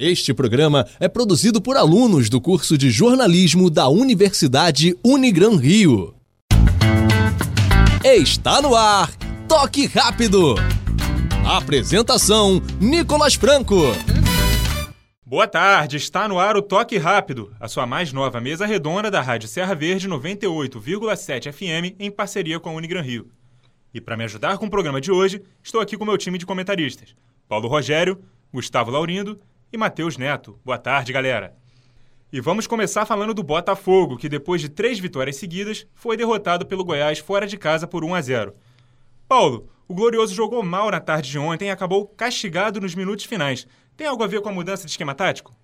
Este programa é produzido por alunos do curso de jornalismo da Universidade Unigran Rio. Está no ar, Toque Rápido. Apresentação: Nicolas Franco. Boa tarde, está no ar o Toque Rápido, a sua mais nova mesa redonda da Rádio Serra Verde 98,7 FM em parceria com a Unigran Rio. E para me ajudar com o programa de hoje, estou aqui com meu time de comentaristas: Paulo Rogério, Gustavo Laurindo e Matheus Neto. Boa tarde, galera. E vamos começar falando do Botafogo, que depois de três vitórias seguidas, foi derrotado pelo Goiás fora de casa por 1 a 0. Paulo, o Glorioso jogou mal na tarde de ontem e acabou castigado nos minutos finais. Tem algo a ver com a mudança de esquema tático?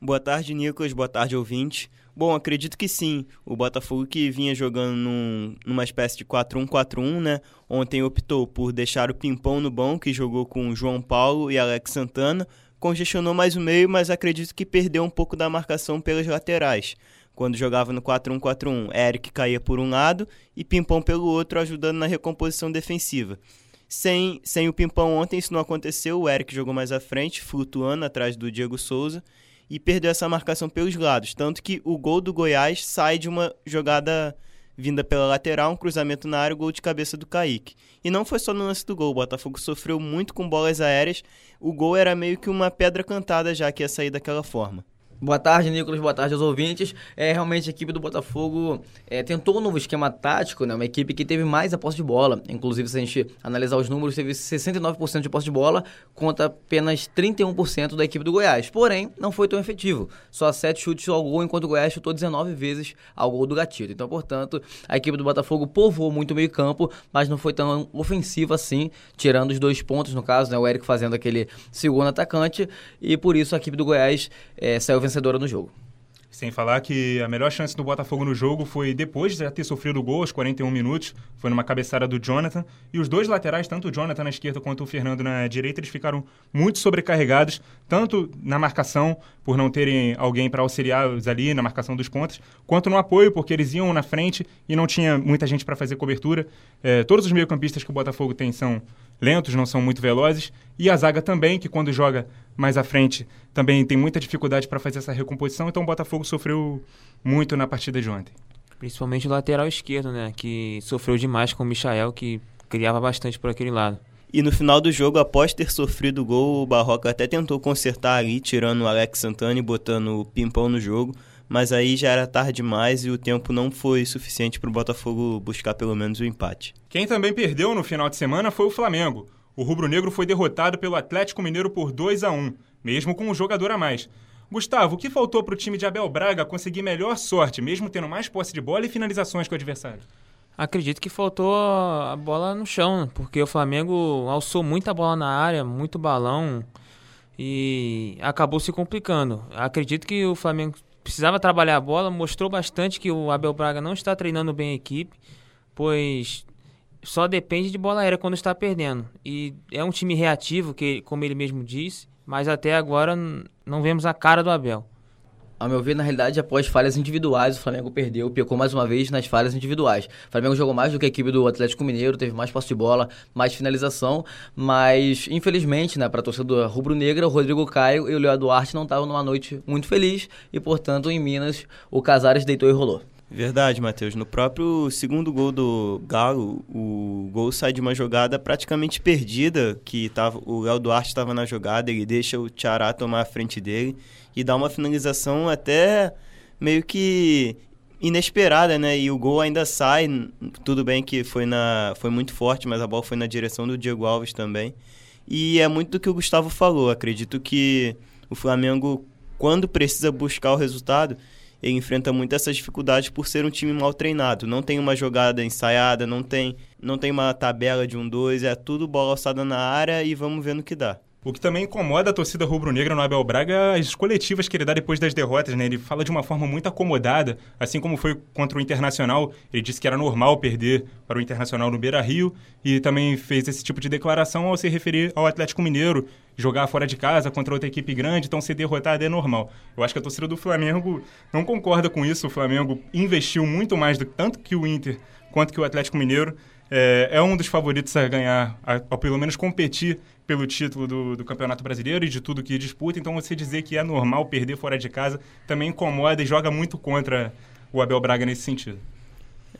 Boa tarde, Nicolas. Boa tarde, ouvinte. Bom, acredito que sim. O Botafogo que vinha jogando num, numa espécie de 4-1-4-1, né? Ontem optou por deixar o Pimpão no banco, que jogou com João Paulo e Alex Santana, congestionou mais o meio, mas acredito que perdeu um pouco da marcação pelas laterais. Quando jogava no 4-1-4-1, Eric caía por um lado e Pimpão pelo outro, ajudando na recomposição defensiva. Sem, sem o Pimpão ontem isso não aconteceu, o Eric jogou mais à frente, flutuando atrás do Diego Souza e perdeu essa marcação pelos lados. Tanto que o gol do Goiás sai de uma jogada vinda pela lateral, um cruzamento na área, gol de cabeça do Kaique. E não foi só no lance do gol, o Botafogo sofreu muito com bolas aéreas, o gol era meio que uma pedra cantada já que ia sair daquela forma. Boa tarde, Nicolas. Boa tarde aos ouvintes. É, realmente a equipe do Botafogo é, tentou um novo esquema tático, né? Uma equipe que teve mais a posse de bola. Inclusive, se a gente analisar os números, teve 69% de posse de bola contra apenas 31% da equipe do Goiás. Porém, não foi tão efetivo. Só 7 chutes ao gol, enquanto o Goiás chutou 19 vezes ao gol do gatilho. Então, portanto, a equipe do Botafogo povoou muito o meio campo, mas não foi tão ofensiva assim, tirando os dois pontos, no caso, né? O Eric fazendo aquele segundo atacante. E por isso a equipe do Goiás é, saiu vencedora no jogo. Sem falar que a melhor chance do Botafogo no jogo foi depois de já ter sofrido o gol aos 41 minutos, foi numa cabeçada do Jonathan. E os dois laterais, tanto o Jonathan na esquerda quanto o Fernando na direita, eles ficaram muito sobrecarregados, tanto na marcação, por não terem alguém para auxiliá-los ali na marcação dos pontos, quanto no apoio, porque eles iam na frente e não tinha muita gente para fazer cobertura. É, todos os meio-campistas que o Botafogo tem são lentos, não são muito velozes. E a zaga também, que quando joga mais à frente também tem muita dificuldade para fazer essa recomposição. Então o Botafogo sofreu muito na partida de ontem. Principalmente o lateral esquerdo, né? Que sofreu demais com o Michael, que criava bastante por aquele lado. E no final do jogo, após ter sofrido o gol, o Barroca até tentou consertar ali, tirando o Alex Santana e botando o Pimpão no jogo. Mas aí já era tarde demais e o tempo não foi suficiente para o Botafogo buscar pelo menos o empate. Quem também perdeu no final de semana foi o Flamengo. O rubro-negro foi derrotado pelo Atlético Mineiro por 2 a 1, mesmo com um jogador a mais. Gustavo, o que faltou para o time de Abel Braga conseguir melhor sorte, mesmo tendo mais posse de bola e finalizações com o adversário? Acredito que faltou a bola no chão, porque o Flamengo alçou muita bola na área, muito balão e acabou se complicando. Acredito que o Flamengo precisava trabalhar a bola, mostrou bastante que o Abel Braga não está treinando bem a equipe, pois só depende de bola aérea quando está perdendo. E é um time reativo, que, como ele mesmo disse, mas até agora não vemos a cara do Abel. A meu ver, na realidade, após falhas individuais, o Flamengo perdeu, pecou mais uma vez nas falhas individuais. O Flamengo jogou mais do que a equipe do Atlético Mineiro, teve mais posse de bola, mais finalização, mas infelizmente, né, para a torcida rubro-negra, o Rodrigo Caio e o Léo Duarte não estavam numa noite muito feliz e, portanto, em Minas, o Casares deitou e rolou. Verdade, Matheus. No próprio segundo gol do Galo, o gol sai de uma jogada praticamente perdida, que tava, o Léo Duarte estava na jogada, ele deixa o Tiará tomar a frente dele e dá uma finalização até meio que inesperada, né? E o gol ainda sai, tudo bem que foi na foi muito forte, mas a bola foi na direção do Diego Alves também. E é muito do que o Gustavo falou. Acredito que o Flamengo quando precisa buscar o resultado, ele enfrenta muito essas dificuldades por ser um time mal treinado. Não tem uma jogada ensaiada, não tem, não tem uma tabela de um dois, é tudo bola alçada na área e vamos ver no que dá. O que também incomoda a torcida rubro-negra no Abel Braga é as coletivas que ele dá depois das derrotas, né? Ele fala de uma forma muito acomodada, assim como foi contra o Internacional. Ele disse que era normal perder para o Internacional no Beira-Rio e também fez esse tipo de declaração ao se referir ao Atlético Mineiro, jogar fora de casa contra outra equipe grande, então ser derrotado é normal. Eu acho que a torcida do Flamengo não concorda com isso. O Flamengo investiu muito mais do tanto que o Inter quanto que o Atlético Mineiro é, é um dos favoritos a ganhar, a pelo menos competir pelo título do, do, Campeonato Brasileiro e de tudo que disputa. Então, você dizer que é normal perder fora de casa também incomoda e joga muito contra o Abel Braga nesse sentido.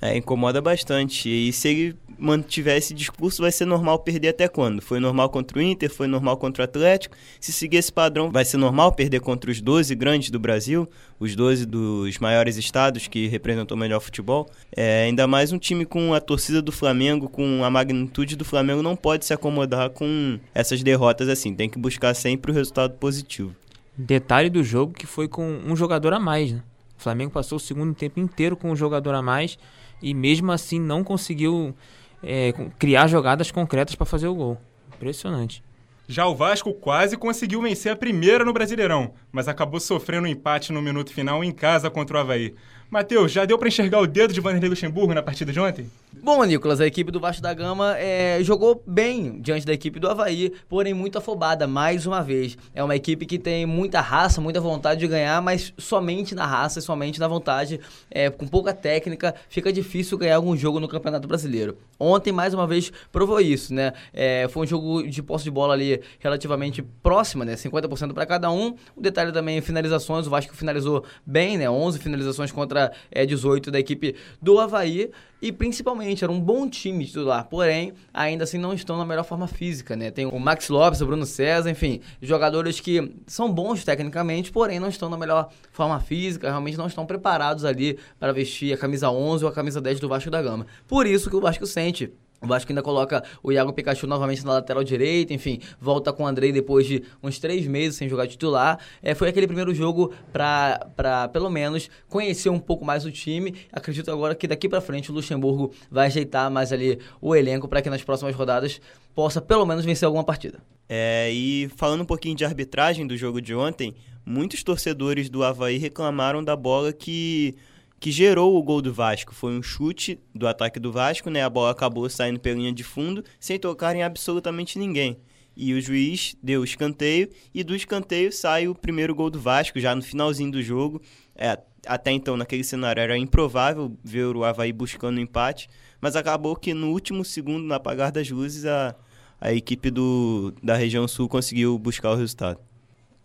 É, incomoda bastante. E se ele mantiver esse discurso, vai ser normal perder até quando? Foi normal contra o Inter, foi normal contra o Atlético. Se seguir esse padrão, vai ser normal perder contra os 12 grandes do Brasil, os 12 dos maiores estados que representam o melhor futebol. É, ainda mais um time com a torcida do Flamengo, com a magnitude do Flamengo, não pode se acomodar com essas derrotas assim. Tem que buscar sempre o resultado positivo. Detalhe do jogo que foi com um jogador a mais, né? O Flamengo passou o segundo tempo inteiro com um jogador a mais e mesmo assim não conseguiu é, criar jogadas concretas para fazer o gol. Impressionante. Já o Vasco quase conseguiu vencer a primeira no Brasileirão, mas acabou sofrendo um empate no minuto final em casa contra o Havaí. Matheus, já deu para enxergar o dedo de Vanderlei Luxemburgo na partida de ontem? Bom, Nicolas, a equipe do Vasco da Gama é, jogou bem diante da equipe do Havaí, porém muito afobada, mais uma vez. É uma equipe que tem muita raça, muita vontade de ganhar, mas somente na raça somente na vontade, é, com pouca técnica, fica difícil ganhar algum jogo no Campeonato Brasileiro. Ontem, mais uma vez, provou isso, né? É, foi um jogo de posse de bola ali relativamente próxima, né? 50% para cada um. O detalhe também, finalizações, o Vasco finalizou bem, né? 11 finalizações contra é, 18 da equipe do Havaí. E principalmente, era um bom time titular, porém, ainda assim não estão na melhor forma física, né? Tem o Max Lopes, o Bruno César, enfim, jogadores que são bons tecnicamente, porém não estão na melhor forma física, realmente não estão preparados ali para vestir a camisa 11 ou a camisa 10 do Vasco da Gama. Por isso que o Vasco sente o Vasco ainda coloca o Iago Pikachu novamente na lateral direita, enfim, volta com o Andrei depois de uns três meses sem jogar titular. É, foi aquele primeiro jogo para, pelo menos, conhecer um pouco mais o time. Acredito agora que daqui para frente o Luxemburgo vai ajeitar mais ali o elenco para que nas próximas rodadas possa pelo menos vencer alguma partida. É, e falando um pouquinho de arbitragem do jogo de ontem, muitos torcedores do Havaí reclamaram da bola que que gerou o gol do Vasco. Foi um chute do ataque do Vasco, né? A bola acabou saindo pela linha de fundo, sem tocar em absolutamente ninguém. E o juiz deu o escanteio, e do escanteio sai o primeiro gol do Vasco, já no finalzinho do jogo. É, até então, naquele cenário, era improvável ver o Havaí buscando o empate, mas acabou que no último segundo, no apagar das luzes, a, a equipe do, da região sul conseguiu buscar o resultado.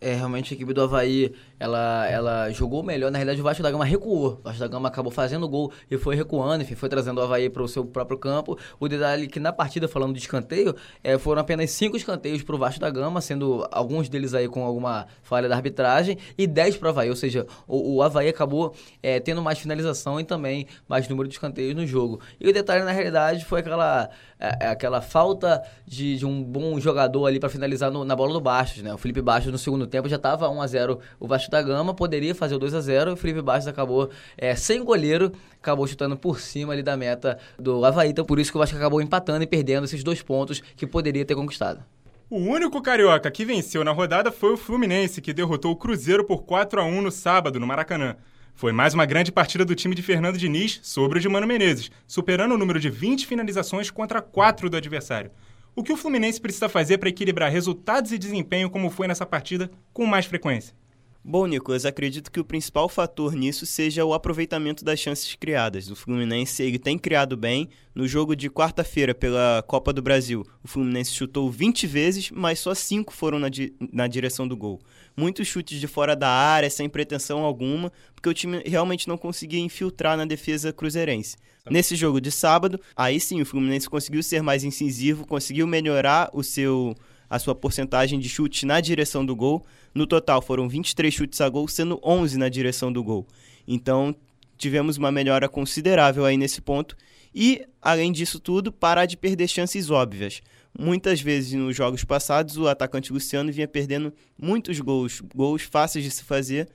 É, realmente a equipe do Havaí ela, ela jogou melhor. Na realidade, o Vasco da Gama recuou. O Vasco da Gama acabou fazendo gol e foi recuando, enfim, foi trazendo o Havaí para o seu próprio campo. O detalhe que na partida, falando de escanteio, é, foram apenas cinco escanteios para o Vasco da Gama, sendo alguns deles aí com alguma falha da arbitragem, e dez para o Havaí. Ou seja, o, o Havaí acabou é, tendo mais finalização e também mais número de escanteios no jogo. E o detalhe, na realidade, foi aquela, é, é aquela falta de, de, um bom jogador ali para finalizar no, na bola do Bastos. Né? O Felipe Bastos, no segundo tempo, já estava 1 a 0 o Vasco da Gama poderia fazer o 2 a 0 e o Felipe Bastos acabou é, sem goleiro, acabou chutando por cima ali da meta do Havaí. Então por isso que o Vasco acabou empatando e perdendo esses dois pontos que poderia ter conquistado. O único carioca que venceu na rodada foi o Fluminense, que derrotou o Cruzeiro por 4 a 1 no sábado, no Maracanã. Foi mais uma grande partida do time de Fernando Diniz sobre o de Mano Menezes, superando o número de 20 finalizações contra 4 do adversário. O que o Fluminense precisa fazer para equilibrar resultados e desempenho como foi nessa partida com mais frequência? Bom, Nicolas, acredito que o principal fator nisso seja o aproveitamento das chances criadas. O Fluminense ele tem criado bem. No jogo de quarta-feira pela Copa do Brasil, o Fluminense chutou 20 vezes, mas só 5 foram na, di na direção do gol. Muitos chutes de fora da área, sem pretensão alguma, porque o time realmente não conseguia infiltrar na defesa cruzeirense. Nesse jogo de sábado, aí sim o Fluminense conseguiu ser mais incisivo, conseguiu melhorar o seu a sua porcentagem de chutes na direção do gol. No total foram 23 chutes a gol, sendo 11 na direção do gol. Então tivemos uma melhora considerável aí nesse ponto. E, além disso tudo, parar de perder chances óbvias. Muitas vezes nos jogos passados o atacante Luciano vinha perdendo muitos gols, gols fáceis de se fazer.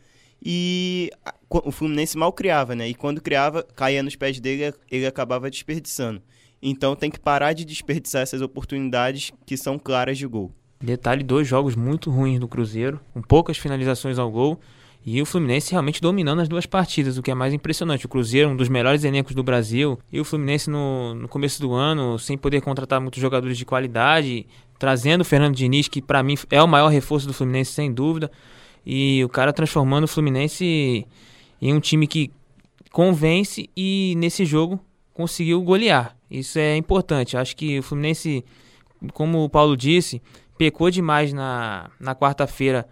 E o Fluminense mal criava, né? E quando criava, caía nos pés dele, ele acabava desperdiçando. Então tem que parar de desperdiçar essas oportunidades que são claras de gol. Detalhe, dois jogos muito ruins do Cruzeiro, com poucas finalizações ao gol. E o Fluminense realmente dominando as duas partidas, o que é mais impressionante. O Cruzeiro, um dos melhores elencos do Brasil, e o Fluminense no, no começo do ano, sem poder contratar muitos jogadores de qualidade, trazendo o Fernando Diniz, que para mim é o maior reforço do Fluminense, sem dúvida. E o cara transformando o Fluminense em um time que convence e nesse jogo conseguiu golear. Isso é importante. Acho que o Fluminense, como o Paulo disse, pecou demais na, na quarta-feira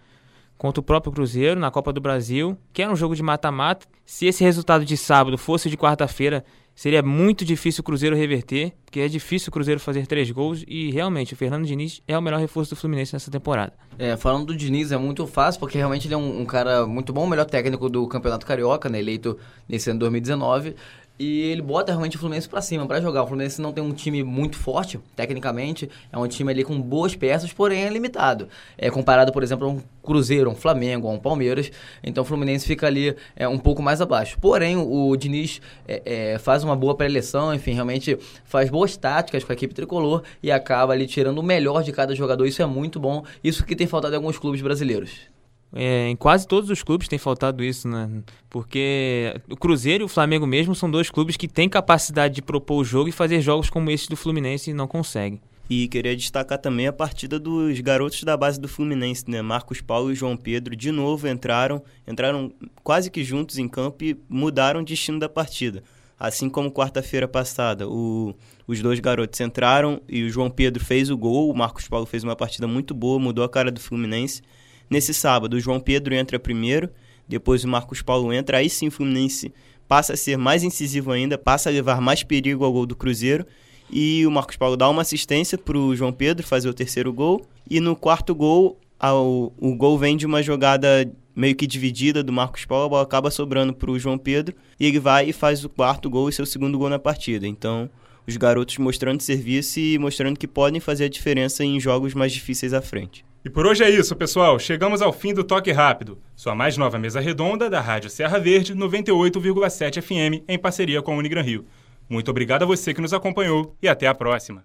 contra o próprio Cruzeiro na Copa do Brasil, que era um jogo de mata-mata. Se esse resultado de sábado fosse de quarta-feira, seria muito difícil o Cruzeiro reverter, porque é difícil o Cruzeiro fazer três gols e realmente o Fernando Diniz é o melhor reforço do Fluminense nessa temporada. É, falando do Diniz é muito fácil, porque realmente ele é um, um cara muito bom, o melhor técnico do Campeonato Carioca, né, eleito nesse ano 2019. E ele bota realmente o Fluminense para cima para jogar. O Fluminense não tem um time muito forte, tecnicamente. É um time ali com boas peças, porém é limitado. É comparado, por exemplo, a um Cruzeiro, um Flamengo, a um Palmeiras. Então o Fluminense fica ali é, um pouco mais abaixo. Porém, o Diniz é, é, faz uma boa pré-eleição, enfim, realmente faz boas táticas com a equipe tricolor e acaba ali tirando o melhor de cada jogador. Isso é muito bom. Isso que tem faltado em alguns clubes brasileiros. É, em quase todos os clubes tem faltado isso, né? Porque o Cruzeiro e o Flamengo mesmo são dois clubes que têm capacidade de propor o jogo e fazer jogos como esse do Fluminense e não conseguem. E queria destacar também a partida dos garotos da base do Fluminense, né? Marcos Paulo e João Pedro de novo entraram, entraram quase que juntos em campo e mudaram o destino da partida. Assim como quarta-feira passada, o, os dois garotos entraram e o João Pedro fez o gol, o Marcos Paulo fez uma partida muito boa, mudou a cara do Fluminense. Nesse sábado, o João Pedro entra primeiro, depois o Marcos Paulo entra, aí sim o Fluminense passa a ser mais incisivo ainda, passa a levar mais perigo ao gol do Cruzeiro. E o Marcos Paulo dá uma assistência para o João Pedro fazer o terceiro gol. E no quarto gol, ao, o gol vem de uma jogada meio que dividida do Marcos Paulo, a bola acaba sobrando para o João Pedro. E ele vai e faz o quarto gol e seu segundo gol na partida. Então, os garotos mostrando serviço e mostrando que podem fazer a diferença em jogos mais difíceis à frente. E por hoje é isso, pessoal. Chegamos ao fim do Toque Rápido, sua mais nova mesa redonda da Rádio Serra Verde 98,7 FM em parceria com a Unigran Rio. Muito obrigado a você que nos acompanhou e até a próxima.